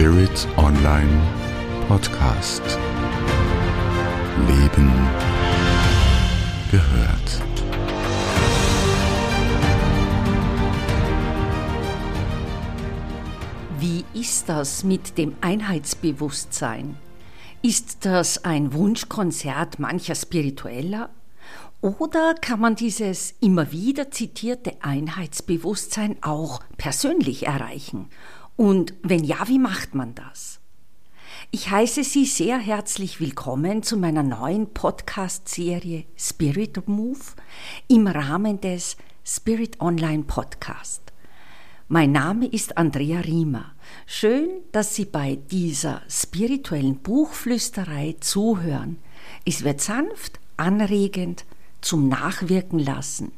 Spirit Online Podcast. Leben gehört. Wie ist das mit dem Einheitsbewusstsein? Ist das ein Wunschkonzert mancher Spiritueller? Oder kann man dieses immer wieder zitierte Einheitsbewusstsein auch persönlich erreichen? Und wenn ja, wie macht man das? Ich heiße Sie sehr herzlich willkommen zu meiner neuen Podcast-Serie Spirit Move im Rahmen des Spirit Online Podcast. Mein Name ist Andrea Riemer. Schön, dass Sie bei dieser spirituellen Buchflüsterei zuhören. Es wird sanft, anregend, zum Nachwirken lassen.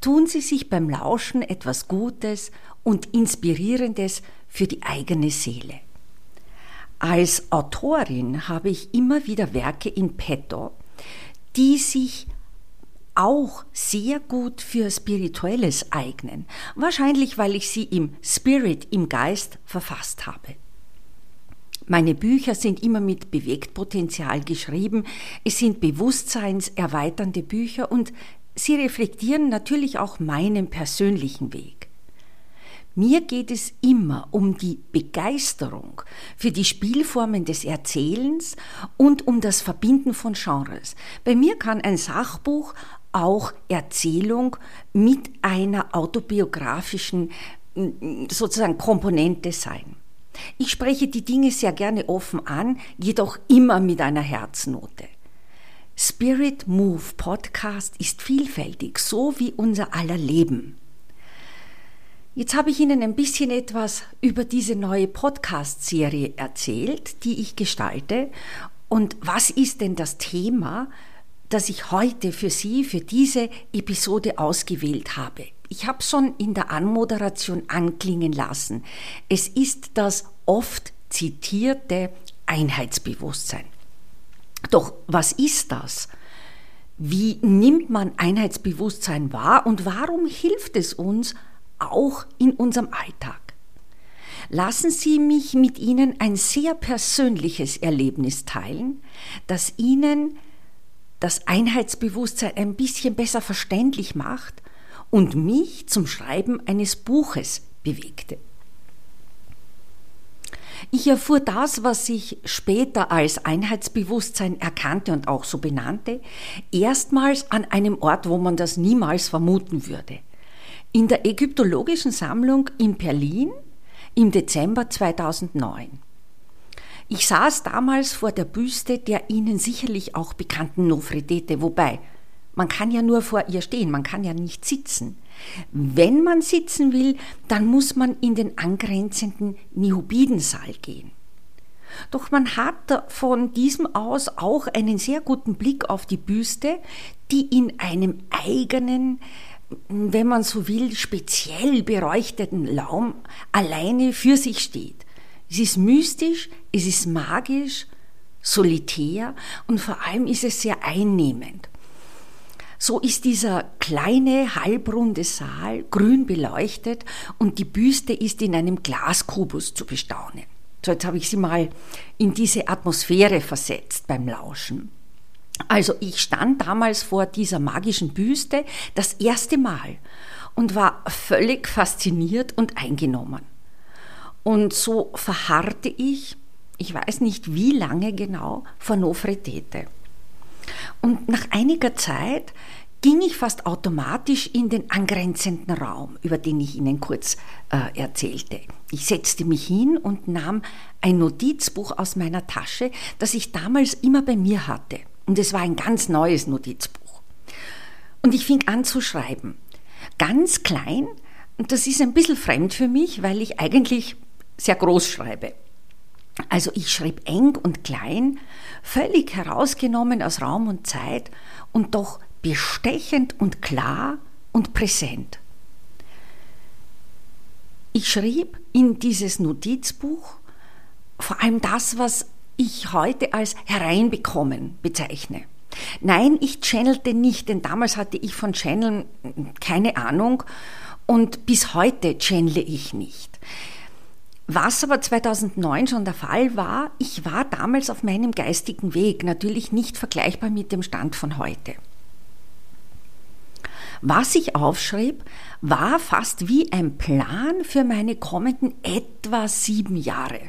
Tun Sie sich beim Lauschen etwas Gutes und Inspirierendes für die eigene Seele. Als Autorin habe ich immer wieder Werke in petto, die sich auch sehr gut für Spirituelles eignen, wahrscheinlich weil ich sie im Spirit, im Geist verfasst habe. Meine Bücher sind immer mit Bewegtpotenzial geschrieben. Es sind bewusstseinserweiternde Bücher und sie reflektieren natürlich auch meinen persönlichen Weg. Mir geht es immer um die Begeisterung für die Spielformen des Erzählens und um das Verbinden von Genres. Bei mir kann ein Sachbuch auch Erzählung mit einer autobiografischen sozusagen Komponente sein. Ich spreche die Dinge sehr gerne offen an, jedoch immer mit einer Herznote. Spirit Move Podcast ist vielfältig, so wie unser aller Leben. Jetzt habe ich Ihnen ein bisschen etwas über diese neue Podcast-Serie erzählt, die ich gestalte. Und was ist denn das Thema, das ich heute für Sie, für diese Episode ausgewählt habe? Ich habe schon in der Anmoderation anklingen lassen. Es ist das oft zitierte Einheitsbewusstsein. Doch was ist das? Wie nimmt man Einheitsbewusstsein wahr und warum hilft es uns auch in unserem Alltag? Lassen Sie mich mit Ihnen ein sehr persönliches Erlebnis teilen, das Ihnen das Einheitsbewusstsein ein bisschen besser verständlich macht und mich zum Schreiben eines Buches bewegte. Ich erfuhr das, was ich später als Einheitsbewusstsein erkannte und auch so benannte, erstmals an einem Ort, wo man das niemals vermuten würde. In der Ägyptologischen Sammlung in Berlin im Dezember 2009. Ich saß damals vor der Büste der Ihnen sicherlich auch bekannten Nofretete, wobei man kann ja nur vor ihr stehen, man kann ja nicht sitzen. Wenn man sitzen will, dann muss man in den angrenzenden Nihobidensaal gehen. Doch man hat von diesem aus auch einen sehr guten Blick auf die Büste, die in einem eigenen, wenn man so will, speziell beleuchteten Raum alleine für sich steht. Es ist mystisch, es ist magisch, solitär und vor allem ist es sehr einnehmend. So ist dieser kleine halbrunde Saal grün beleuchtet und die Büste ist in einem Glaskubus zu bestaunen. So, jetzt habe ich Sie mal in diese Atmosphäre versetzt beim Lauschen. Also ich stand damals vor dieser magischen Büste das erste Mal und war völlig fasziniert und eingenommen. Und so verharrte ich, ich weiß nicht wie lange genau, vor Nofretete. Und nach einiger Zeit ging ich fast automatisch in den angrenzenden Raum, über den ich Ihnen kurz äh, erzählte. Ich setzte mich hin und nahm ein Notizbuch aus meiner Tasche, das ich damals immer bei mir hatte. Und es war ein ganz neues Notizbuch. Und ich fing an zu schreiben. Ganz klein, und das ist ein bisschen fremd für mich, weil ich eigentlich sehr groß schreibe. Also ich schrieb eng und klein, völlig herausgenommen aus Raum und Zeit und doch bestechend und klar und präsent. Ich schrieb in dieses Notizbuch vor allem das, was ich heute als hereinbekommen bezeichne. Nein, ich channelte nicht, denn damals hatte ich von Channeln keine Ahnung und bis heute channele ich nicht. Was aber 2009 schon der Fall war, ich war damals auf meinem geistigen Weg, natürlich nicht vergleichbar mit dem Stand von heute. Was ich aufschrieb, war fast wie ein Plan für meine kommenden etwa sieben Jahre.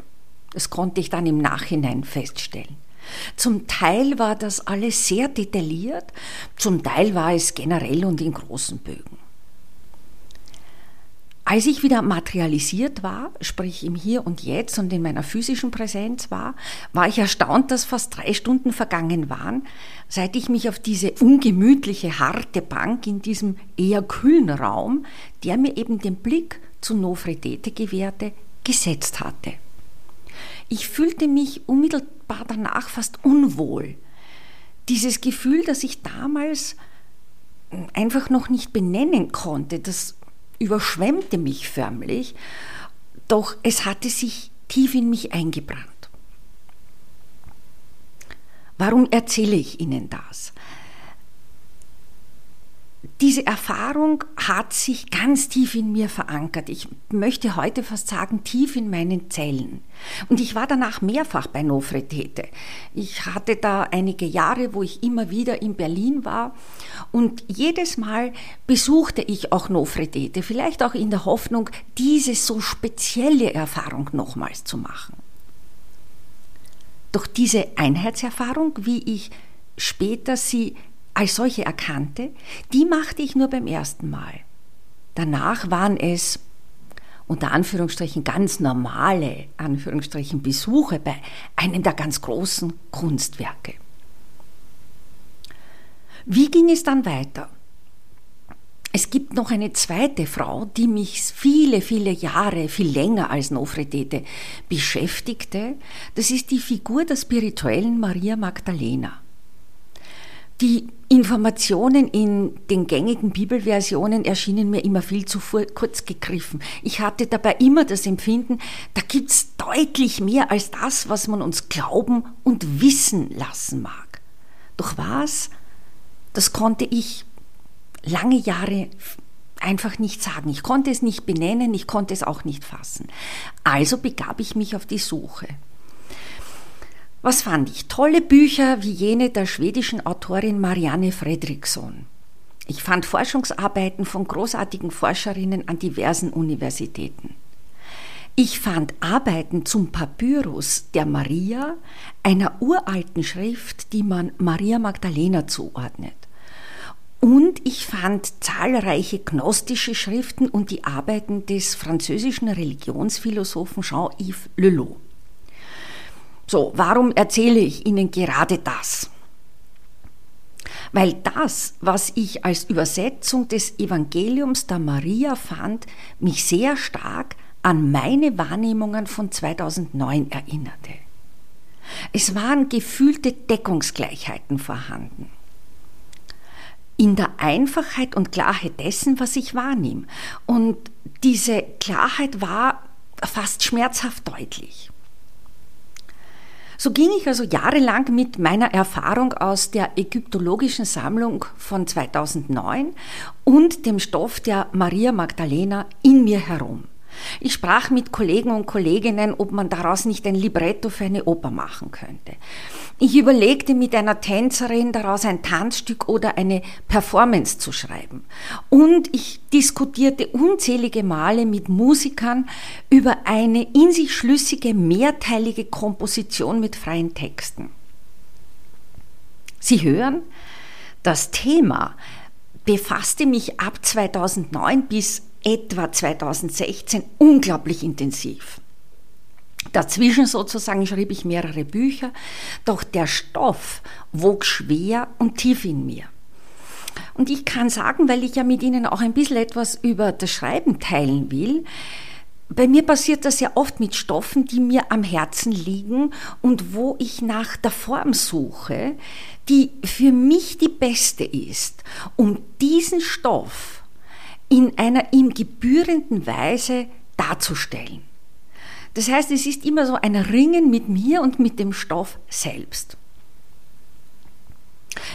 Das konnte ich dann im Nachhinein feststellen. Zum Teil war das alles sehr detailliert, zum Teil war es generell und in großen Bögen. Als ich wieder materialisiert war, sprich im Hier und Jetzt und in meiner physischen Präsenz war, war ich erstaunt, dass fast drei Stunden vergangen waren, seit ich mich auf diese ungemütliche, harte Bank in diesem eher kühlen Raum, der mir eben den Blick zu Nofretete gewährte, gesetzt hatte. Ich fühlte mich unmittelbar danach fast unwohl. Dieses Gefühl, das ich damals einfach noch nicht benennen konnte, das überschwemmte mich förmlich, doch es hatte sich tief in mich eingebrannt. Warum erzähle ich Ihnen das? Diese Erfahrung hat sich ganz tief in mir verankert. Ich möchte heute fast sagen, tief in meinen Zellen. Und ich war danach mehrfach bei Nofretete. Ich hatte da einige Jahre, wo ich immer wieder in Berlin war. Und jedes Mal besuchte ich auch Nofretete, vielleicht auch in der Hoffnung, diese so spezielle Erfahrung nochmals zu machen. Doch diese Einheitserfahrung, wie ich später sie als solche erkannte, die machte ich nur beim ersten Mal. Danach waren es unter Anführungsstrichen ganz normale Anführungsstrichen Besuche bei einem der ganz großen Kunstwerke. Wie ging es dann weiter? Es gibt noch eine zweite Frau, die mich viele, viele Jahre, viel länger als Nofretete beschäftigte. Das ist die Figur der spirituellen Maria Magdalena. Die Informationen in den gängigen Bibelversionen erschienen mir immer viel zu kurz gegriffen. Ich hatte dabei immer das Empfinden, da gibt's deutlich mehr als das, was man uns glauben und wissen lassen mag. Doch was, das konnte ich lange Jahre einfach nicht sagen. Ich konnte es nicht benennen, ich konnte es auch nicht fassen. Also begab ich mich auf die Suche. Was fand ich? Tolle Bücher wie jene der schwedischen Autorin Marianne Fredriksson. Ich fand Forschungsarbeiten von großartigen Forscherinnen an diversen Universitäten. Ich fand Arbeiten zum Papyrus der Maria, einer uralten Schrift, die man Maria Magdalena zuordnet. Und ich fand zahlreiche gnostische Schriften und die Arbeiten des französischen Religionsphilosophen Jean-Yves Lelot. So, warum erzähle ich Ihnen gerade das? Weil das, was ich als Übersetzung des Evangeliums der Maria fand, mich sehr stark an meine Wahrnehmungen von 2009 erinnerte. Es waren gefühlte Deckungsgleichheiten vorhanden. In der Einfachheit und Klarheit dessen, was ich wahrnehme. Und diese Klarheit war fast schmerzhaft deutlich. So ging ich also jahrelang mit meiner Erfahrung aus der ägyptologischen Sammlung von 2009 und dem Stoff der Maria Magdalena in mir herum. Ich sprach mit Kollegen und Kolleginnen, ob man daraus nicht ein Libretto für eine Oper machen könnte. Ich überlegte mit einer Tänzerin daraus ein Tanzstück oder eine Performance zu schreiben. Und ich diskutierte unzählige Male mit Musikern über eine in sich schlüssige mehrteilige Komposition mit freien Texten. Sie hören, das Thema befasste mich ab 2009 bis etwa 2016 unglaublich intensiv. Dazwischen sozusagen schrieb ich mehrere Bücher, doch der Stoff wog schwer und tief in mir. Und ich kann sagen, weil ich ja mit Ihnen auch ein bisschen etwas über das Schreiben teilen will, bei mir passiert das ja oft mit Stoffen, die mir am Herzen liegen und wo ich nach der Form suche, die für mich die beste ist, um diesen Stoff in einer ihm gebührenden Weise darzustellen. Das heißt, es ist immer so ein Ringen mit mir und mit dem Stoff selbst.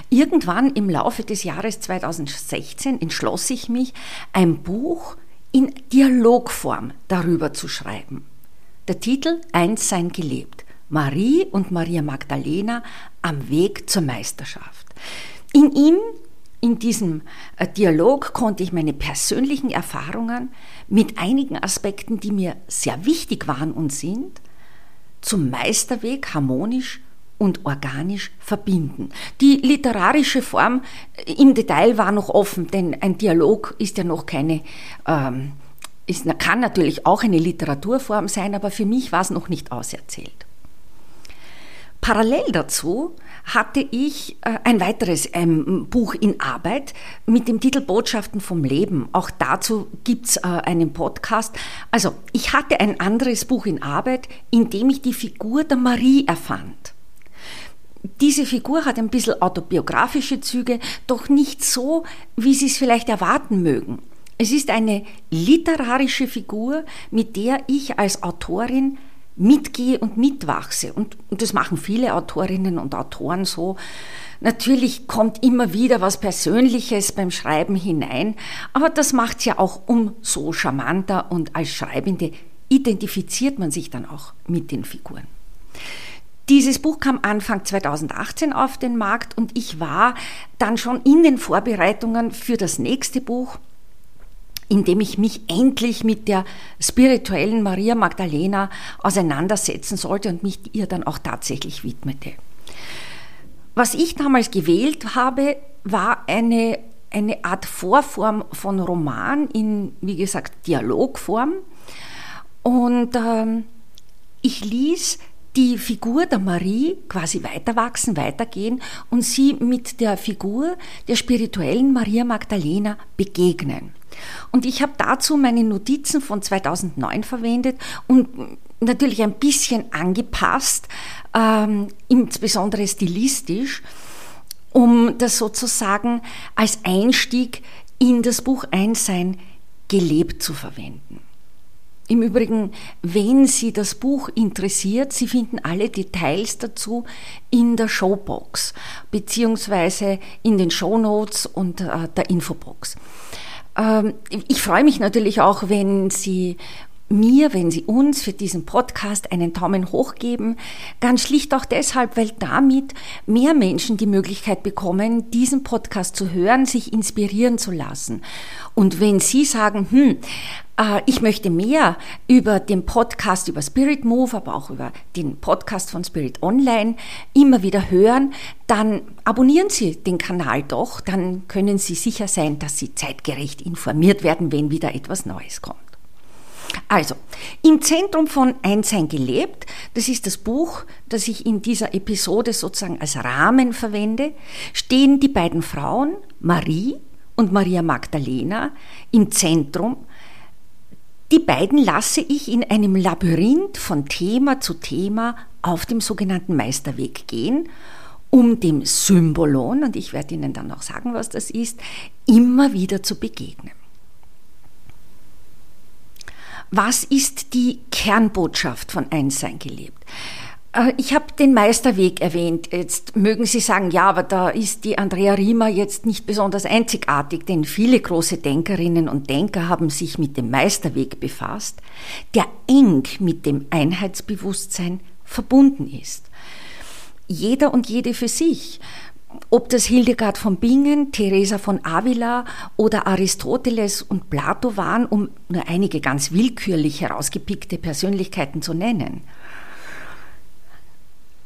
Irgendwann im Laufe des Jahres 2016 entschloss ich mich, ein Buch in Dialogform darüber zu schreiben. Der Titel Eins sein gelebt. Marie und Maria Magdalena am Weg zur Meisterschaft. In ihm, in diesem äh, Dialog, konnte ich meine persönlichen Erfahrungen mit einigen Aspekten, die mir sehr wichtig waren und sind, zum Meisterweg harmonisch und organisch verbinden. Die literarische Form äh, im Detail war noch offen, denn ein Dialog ist ja noch keine, ähm, ist, kann natürlich auch eine Literaturform sein, aber für mich war es noch nicht auserzählt. Parallel dazu hatte ich äh, ein weiteres ähm, Buch in Arbeit mit dem Titel Botschaften vom Leben. Auch dazu gibt's äh, einen Podcast. Also ich hatte ein anderes Buch in Arbeit, in dem ich die Figur der Marie erfand. Diese Figur hat ein bisschen autobiografische Züge, doch nicht so, wie Sie es vielleicht erwarten mögen. Es ist eine literarische Figur, mit der ich als Autorin mitgehe und mitwachse. Und, und das machen viele Autorinnen und Autoren so. Natürlich kommt immer wieder was Persönliches beim Schreiben hinein, aber das macht es ja auch umso charmanter und als Schreibende identifiziert man sich dann auch mit den Figuren. Dieses Buch kam Anfang 2018 auf den Markt und ich war dann schon in den Vorbereitungen für das nächste Buch, in dem ich mich endlich mit der spirituellen Maria Magdalena auseinandersetzen sollte und mich ihr dann auch tatsächlich widmete. Was ich damals gewählt habe, war eine, eine Art Vorform von Roman in, wie gesagt, Dialogform. Und ähm, ich ließ die Figur der Marie quasi weiterwachsen, weitergehen und sie mit der Figur der spirituellen Maria Magdalena begegnen. Und ich habe dazu meine Notizen von 2009 verwendet und natürlich ein bisschen angepasst, ähm, insbesondere stilistisch, um das sozusagen als Einstieg in das Buch Einssein gelebt zu verwenden. Im Übrigen, wenn Sie das Buch interessiert, Sie finden alle Details dazu in der Showbox beziehungsweise in den Shownotes und äh, der Infobox. Ähm, ich freue mich natürlich auch, wenn Sie mir, wenn Sie uns für diesen Podcast einen Daumen hoch geben. Ganz schlicht auch deshalb, weil damit mehr Menschen die Möglichkeit bekommen, diesen Podcast zu hören, sich inspirieren zu lassen. Und wenn Sie sagen, hm, äh, ich möchte mehr über den Podcast, über Spirit Move, aber auch über den Podcast von Spirit Online immer wieder hören, dann abonnieren Sie den Kanal doch, dann können Sie sicher sein, dass Sie zeitgerecht informiert werden, wenn wieder etwas Neues kommt. Also, im Zentrum von Einsein gelebt, das ist das Buch, das ich in dieser Episode sozusagen als Rahmen verwende, stehen die beiden Frauen, Marie und Maria Magdalena, im Zentrum. Die beiden lasse ich in einem Labyrinth von Thema zu Thema auf dem sogenannten Meisterweg gehen, um dem Symbolon, und ich werde Ihnen dann auch sagen, was das ist, immer wieder zu begegnen. Was ist die Kernbotschaft von Einssein gelebt? Äh, ich habe den Meisterweg erwähnt. Jetzt mögen Sie sagen, ja, aber da ist die Andrea Riemer jetzt nicht besonders einzigartig, denn viele große Denkerinnen und Denker haben sich mit dem Meisterweg befasst, der eng mit dem Einheitsbewusstsein verbunden ist. Jeder und jede für sich ob das Hildegard von Bingen, Teresa von Avila oder Aristoteles und Plato waren, um nur einige ganz willkürlich herausgepickte Persönlichkeiten zu nennen.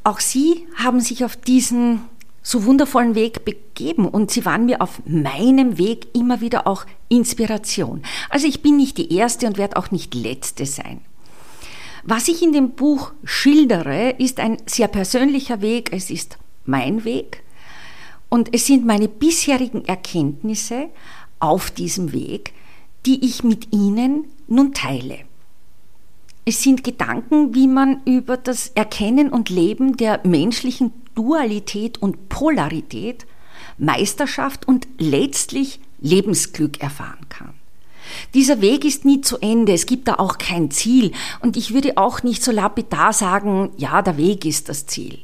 Auch sie haben sich auf diesen so wundervollen Weg begeben und sie waren mir auf meinem Weg immer wieder auch Inspiration. Also ich bin nicht die Erste und werde auch nicht Letzte sein. Was ich in dem Buch schildere, ist ein sehr persönlicher Weg, es ist mein Weg und es sind meine bisherigen Erkenntnisse auf diesem Weg, die ich mit Ihnen nun teile. Es sind Gedanken, wie man über das Erkennen und Leben der menschlichen Dualität und Polarität, Meisterschaft und letztlich Lebensglück erfahren kann. Dieser Weg ist nie zu Ende, es gibt da auch kein Ziel und ich würde auch nicht so lapidar sagen, ja, der Weg ist das Ziel.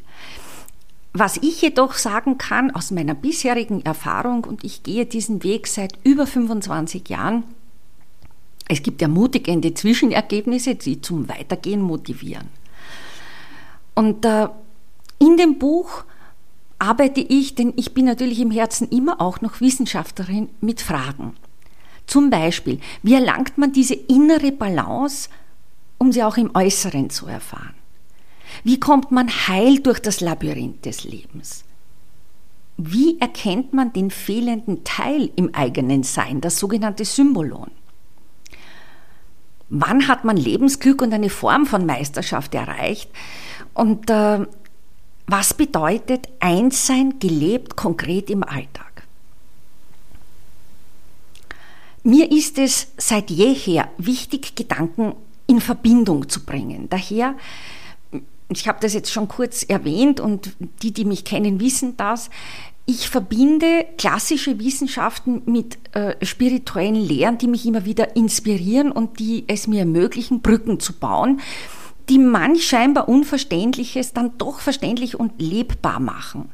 Was ich jedoch sagen kann aus meiner bisherigen Erfahrung, und ich gehe diesen Weg seit über 25 Jahren, Es gibt ermutigende Zwischenergebnisse, die zum Weitergehen motivieren. Und äh, in dem Buch arbeite ich, denn ich bin natürlich im Herzen immer auch noch Wissenschaftlerin mit Fragen. Zum Beispiel, wie erlangt man diese innere Balance, um sie auch im Äußeren zu erfahren? Wie kommt man heil durch das Labyrinth des Lebens? Wie erkennt man den fehlenden Teil im eigenen Sein, das sogenannte Symbolon? Wann hat man Lebensglück und eine Form von Meisterschaft erreicht? Und äh, was bedeutet Einssein gelebt konkret im Alltag? Mir ist es seit jeher wichtig, Gedanken in Verbindung zu bringen. Daher ich habe das jetzt schon kurz erwähnt und die, die mich kennen, wissen das. Ich verbinde klassische Wissenschaften mit äh, spirituellen Lehren, die mich immer wieder inspirieren und die es mir ermöglichen, Brücken zu bauen, die manch scheinbar Unverständliches dann doch verständlich und lebbar machen.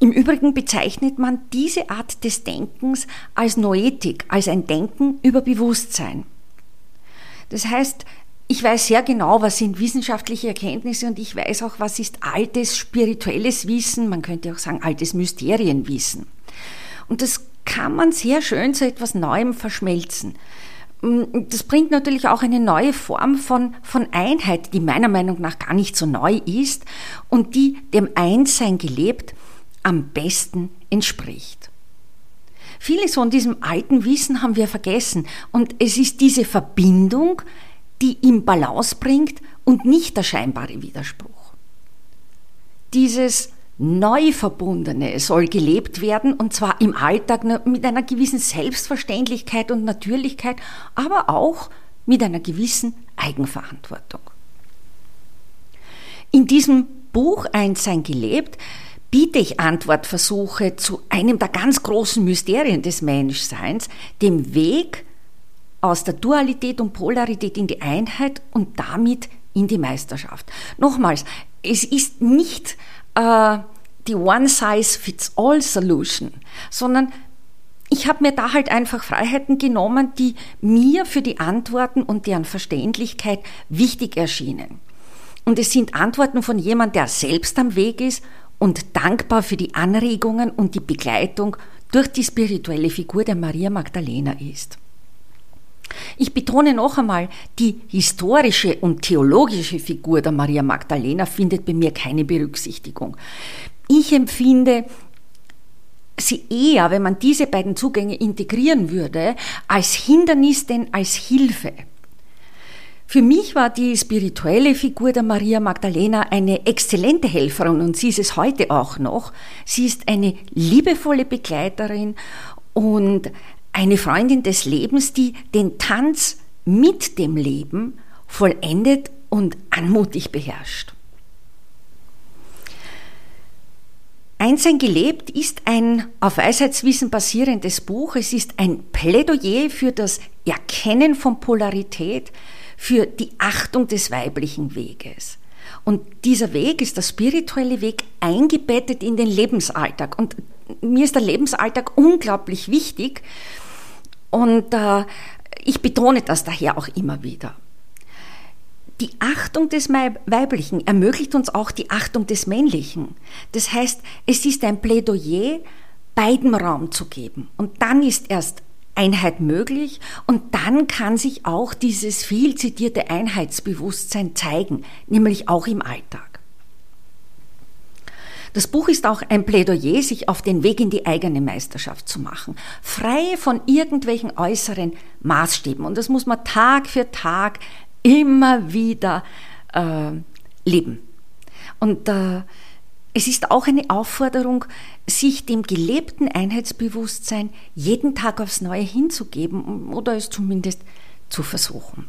Im Übrigen bezeichnet man diese Art des Denkens als Noetik, als ein Denken über Bewusstsein. Das heißt, ich weiß sehr genau, was sind wissenschaftliche Erkenntnisse und ich weiß auch, was ist altes spirituelles Wissen, man könnte auch sagen altes Mysterienwissen. Und das kann man sehr schön zu etwas Neuem verschmelzen. Mm, das bringt natürlich auch eine neue Form von, von Einheit, die meiner Meinung nach gar nicht so neu ist und die dem Einssein gelebt am besten entspricht. Vieles von diesem alten Wissen haben wir vergessen und es ist diese Verbindung, die ihm Balance bringt und nicht der scheinbare Widerspruch. Dieses Neuverbundene soll gelebt werden und zwar im Alltag mit einer gewissen Selbstverständlichkeit und Natürlichkeit, aber auch mit einer gewissen Eigenverantwortung. In diesem Buch Einssein gelebt biete ich Antwortversuche zu einem der ganz großen Mysterien des Menschseins, dem Weg aus der Dualität und Polarität in die Einheit und damit in die Meisterschaft. Nochmals, es ist nicht äh, die One-Size-Fits-All-Solution, sondern ich habe mir da halt einfach Freiheiten genommen, die mir für die Antworten und deren Verständlichkeit wichtig erschienen. Und es sind Antworten von jemand, der selbst am Weg ist und dankbar für die Anregungen und die Begleitung durch die spirituelle Figur der Maria Magdalena ist. Ich betone noch einmal, die historische und theologische Figur der Maria Magdalena findet bei mir keine Berücksichtigung. Ich empfinde sie eher, wenn man diese beiden Zugänge integrieren würde, als Hindernis denn als Hilfe. Für mich war die spirituelle Figur der Maria Magdalena eine exzellente Helferin und sie ist es heute auch noch. Sie ist eine liebevolle Begleiterin und eine Freundin des Lebens, die den Tanz mit dem Leben vollendet und anmutig beherrscht. Einssein gelebt ist ein auf Weisheitswissen basierendes Buch. Es ist ein Plädoyer für das Erkennen von Polarität, für die Achtung des weiblichen Weges. Und dieser Weg ist der spirituelle Weg eingebettet in den Lebensalltag. Und mir ist der Lebensalltag unglaublich wichtig, und äh, ich betone das daher auch immer wieder. Die Achtung des Weiblichen ermöglicht uns auch die Achtung des Männlichen. Das heißt, es ist ein Plädoyer, beiden Raum zu geben. Und dann ist erst Einheit möglich und dann kann sich auch dieses viel zitierte Einheitsbewusstsein zeigen, nämlich auch im Alltag. Das Buch ist auch ein Plädoyer, sich auf den Weg in die eigene Meisterschaft zu machen, frei von irgendwelchen äußeren Maßstäben. Und das muss man Tag für Tag immer wieder äh, leben. Und äh, es ist auch eine Aufforderung, sich dem gelebten Einheitsbewusstsein jeden Tag aufs Neue hinzugeben oder es zumindest zu versuchen.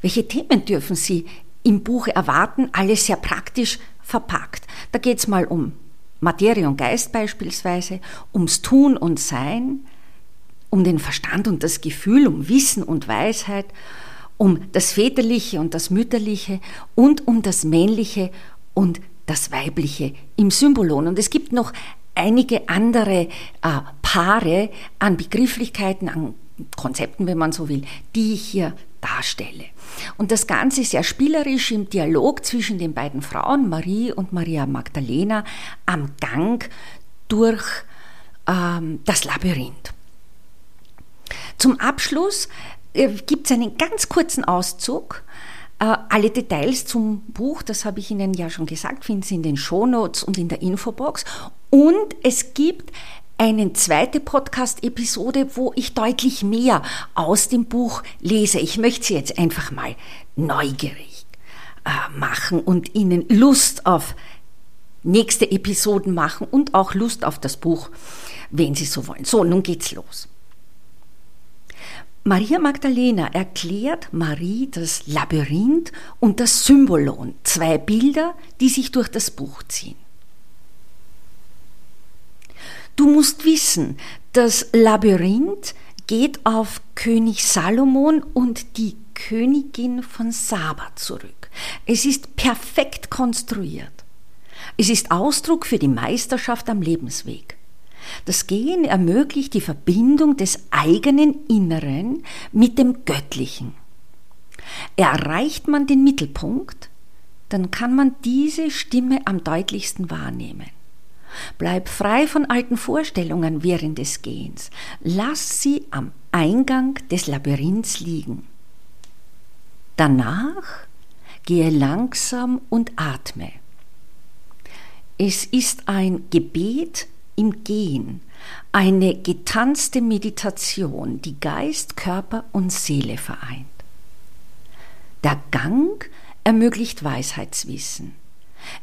Welche Themen dürfen Sie im Buch erwarten? Alles sehr praktisch verpackt. Da geht es mal um Materie und Geist beispielsweise, ums Tun und Sein, um den Verstand und das Gefühl, um Wissen und Weisheit, um das Väterliche und das Mütterliche und um das Männliche und das Weibliche im Symbolon. Und es gibt noch einige andere äh, Paare an Begrifflichkeiten, an Konzepten, wenn man so will, die ich hier darstelle. Und das Ganze sehr spielerisch im Dialog zwischen den beiden Frauen, Marie und Maria Magdalena, am Gang durch ähm, das Labyrinth. Zum Abschluss äh, gibt es einen ganz kurzen Auszug. Äh, alle Details zum Buch, das habe ich Ihnen ja schon gesagt, finden Sie in den Shownotes und in der Infobox. Und es gibt eine zweite Podcast-Episode, wo ich deutlich mehr aus dem Buch lese. Ich möchte Sie jetzt einfach mal neugierig äh, machen und Ihnen Lust auf nächste Episoden machen und auch Lust auf das Buch, wenn Sie so wollen. So, nun geht's los. Maria Magdalena erklärt Marie das Labyrinth und das Symbolon, zwei Bilder, die sich durch das Buch ziehen. Du musst wissen, das Labyrinth geht auf König Salomon und die Königin von Saba zurück. Es ist perfekt konstruiert. Es ist Ausdruck für die Meisterschaft am Lebensweg. Das Gehen ermöglicht die Verbindung des eigenen Inneren mit dem Göttlichen. Erreicht man den Mittelpunkt, dann kann man diese Stimme am deutlichsten wahrnehmen. Bleib frei von alten Vorstellungen während des Gehens. Lass sie am Eingang des Labyrinths liegen. Danach gehe langsam und atme. Es ist ein Gebet im Gehen, eine getanzte Meditation, die Geist, Körper und Seele vereint. Der Gang ermöglicht Weisheitswissen.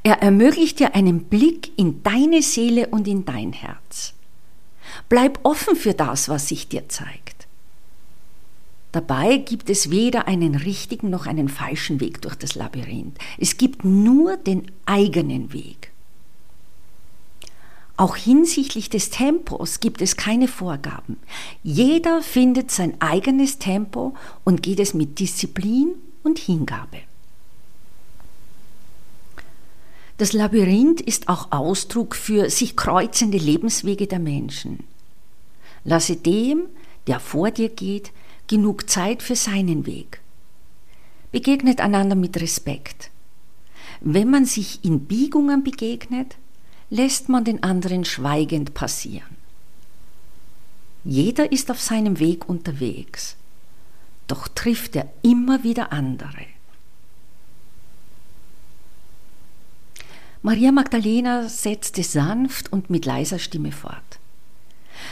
Er ermöglicht dir einen Blick in deine Seele und in dein Herz. Bleib offen für das, was sich dir zeigt. Dabei gibt es weder einen richtigen noch einen falschen Weg durch das Labyrinth. Es gibt nur den eigenen Weg. Auch hinsichtlich des Tempos gibt es keine Vorgaben. Jeder findet sein eigenes Tempo und geht es mit Disziplin und Hingabe. Das Labyrinth ist auch Ausdruck für sich kreuzende Lebenswege der Menschen. Lasse dem, der vor dir geht, genug Zeit für seinen Weg. Begegnet einander mit Respekt. Wenn man sich in Biegungen begegnet, lässt man den anderen schweigend passieren. Jeder ist auf seinem Weg unterwegs, doch trifft er immer wieder andere. Maria Magdalena setzte sanft und mit leiser Stimme fort.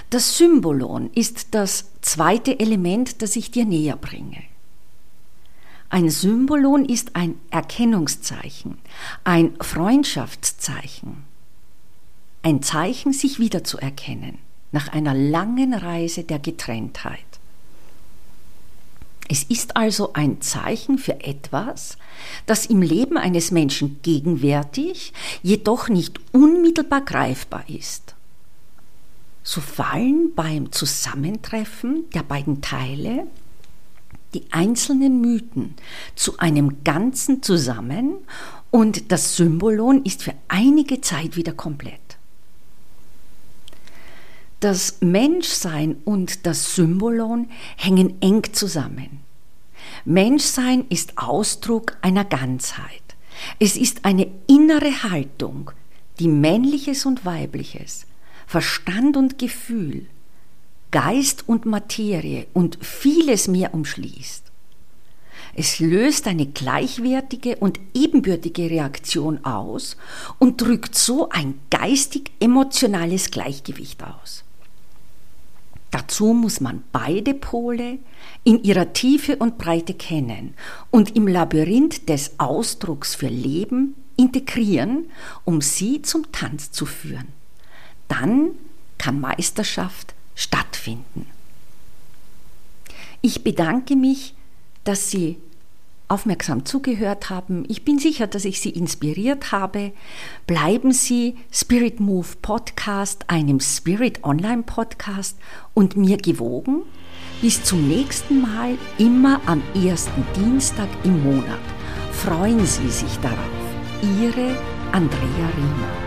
Das Symbolon ist das zweite Element, das ich dir näher bringe. Ein Symbolon ist ein Erkennungszeichen, ein Freundschaftszeichen, ein Zeichen, sich wiederzuerkennen nach einer langen Reise der Getrenntheit. Es ist also ein Zeichen für etwas, das im Leben eines Menschen gegenwärtig, jedoch nicht unmittelbar greifbar ist. So fallen beim Zusammentreffen der beiden Teile die einzelnen Mythen zu einem Ganzen zusammen und das Symbolon ist für einige Zeit wieder komplett. Das Menschsein und das Symbolon hängen eng zusammen. Menschsein ist Ausdruck einer Ganzheit. Es ist eine innere Haltung, die männliches und weibliches, Verstand und Gefühl, Geist und Materie und vieles mehr umschließt. Es löst eine gleichwertige und ebenbürtige Reaktion aus und drückt so ein geistig-emotionales Gleichgewicht aus. Dazu muss man beide Pole in ihrer Tiefe und Breite kennen und im Labyrinth des Ausdrucks für Leben integrieren, um sie zum Tanz zu führen. Dann kann Meisterschaft stattfinden. Ich bedanke mich, dass Sie aufmerksam zugehört haben. Ich bin sicher, dass ich Sie inspiriert habe. Bleiben Sie Spirit Move Podcast, einem Spirit Online Podcast und mir gewogen. Bis zum nächsten Mal, immer am ersten Dienstag im Monat. Freuen Sie sich darauf. Ihre Andrea Riemer.